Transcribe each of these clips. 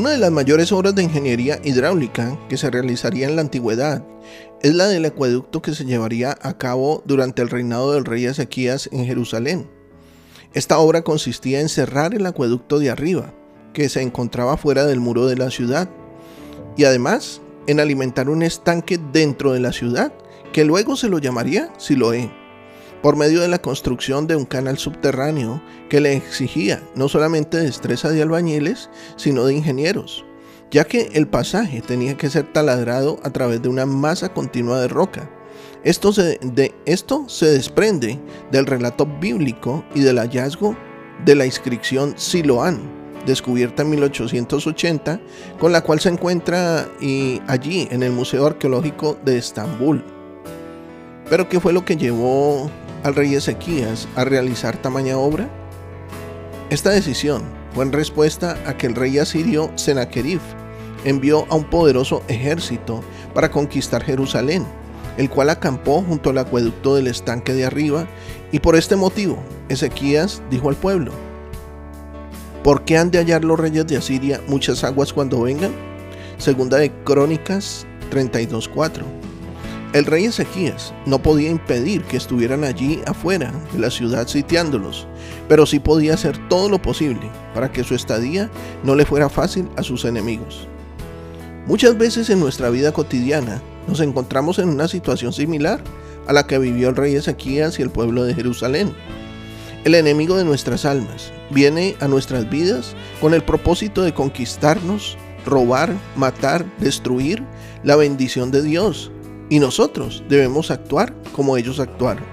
Una de las mayores obras de ingeniería hidráulica que se realizaría en la antigüedad es la del acueducto que se llevaría a cabo durante el reinado del rey Ezequías en Jerusalén. Esta obra consistía en cerrar el acueducto de arriba, que se encontraba fuera del muro de la ciudad, y además en alimentar un estanque dentro de la ciudad, que luego se lo llamaría Siloé por medio de la construcción de un canal subterráneo que le exigía no solamente destreza de albañiles, sino de ingenieros, ya que el pasaje tenía que ser taladrado a través de una masa continua de roca. Esto se, de, esto se desprende del relato bíblico y del hallazgo de la inscripción Siloán, descubierta en 1880, con la cual se encuentra allí en el Museo Arqueológico de Estambul. Pero ¿qué fue lo que llevó al rey Ezequías a realizar tamaña obra? Esta decisión fue en respuesta a que el rey asirio Sennacherib envió a un poderoso ejército para conquistar Jerusalén, el cual acampó junto al acueducto del estanque de arriba, y por este motivo Ezequías dijo al pueblo, ¿por qué han de hallar los reyes de Asiria muchas aguas cuando vengan? Segunda de Crónicas 32.4 el rey Ezequías no podía impedir que estuvieran allí afuera de la ciudad sitiándolos, pero sí podía hacer todo lo posible para que su estadía no le fuera fácil a sus enemigos. Muchas veces en nuestra vida cotidiana nos encontramos en una situación similar a la que vivió el rey Ezequías y el pueblo de Jerusalén. El enemigo de nuestras almas viene a nuestras vidas con el propósito de conquistarnos, robar, matar, destruir la bendición de Dios y nosotros debemos actuar como ellos actuaron.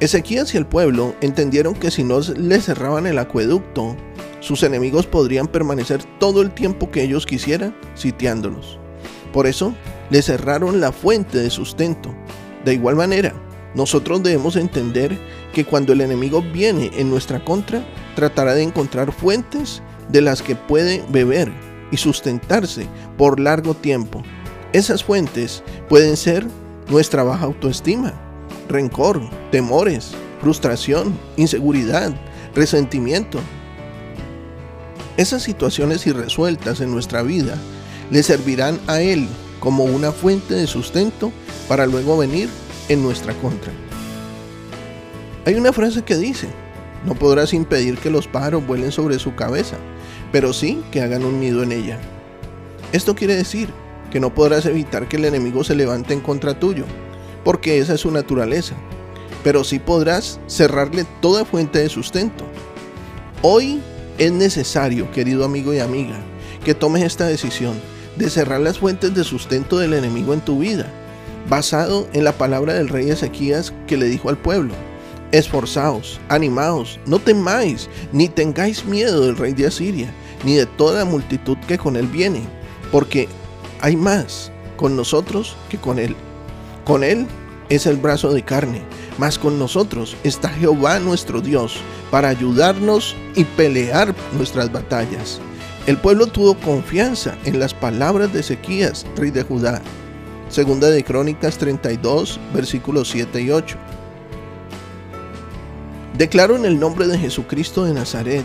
Ezequías y el pueblo entendieron que si no les cerraban el acueducto, sus enemigos podrían permanecer todo el tiempo que ellos quisieran sitiándolos. Por eso, le cerraron la fuente de sustento. De igual manera, nosotros debemos entender que cuando el enemigo viene en nuestra contra, tratará de encontrar fuentes de las que puede beber y sustentarse por largo tiempo esas fuentes pueden ser nuestra baja autoestima, rencor, temores, frustración, inseguridad, resentimiento. Esas situaciones irresueltas en nuestra vida le servirán a Él como una fuente de sustento para luego venir en nuestra contra. Hay una frase que dice, no podrás impedir que los pájaros vuelen sobre su cabeza, pero sí que hagan un nido en ella. Esto quiere decir que no podrás evitar que el enemigo se levante en contra tuyo, porque esa es su naturaleza. Pero sí podrás cerrarle toda fuente de sustento. Hoy es necesario, querido amigo y amiga, que tomes esta decisión de cerrar las fuentes de sustento del enemigo en tu vida, basado en la palabra del rey Ezequías que le dijo al pueblo. Esforzaos, animaos, no temáis, ni tengáis miedo del rey de Asiria, ni de toda la multitud que con él viene, porque hay más con nosotros que con Él. Con Él es el brazo de carne, mas con nosotros está Jehová nuestro Dios para ayudarnos y pelear nuestras batallas. El pueblo tuvo confianza en las palabras de Ezequías, rey de Judá. Segunda de Crónicas 32, versículos 7 y 8. Declaro en el nombre de Jesucristo de Nazaret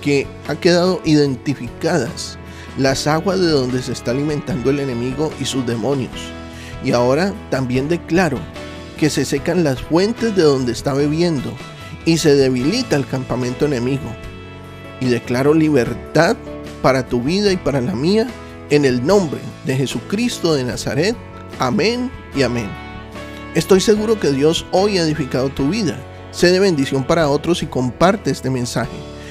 que ha quedado identificadas las aguas de donde se está alimentando el enemigo y sus demonios. Y ahora también declaro que se secan las fuentes de donde está bebiendo y se debilita el campamento enemigo. Y declaro libertad para tu vida y para la mía en el nombre de Jesucristo de Nazaret. Amén y amén. Estoy seguro que Dios hoy ha edificado tu vida. Sé de bendición para otros y comparte este mensaje.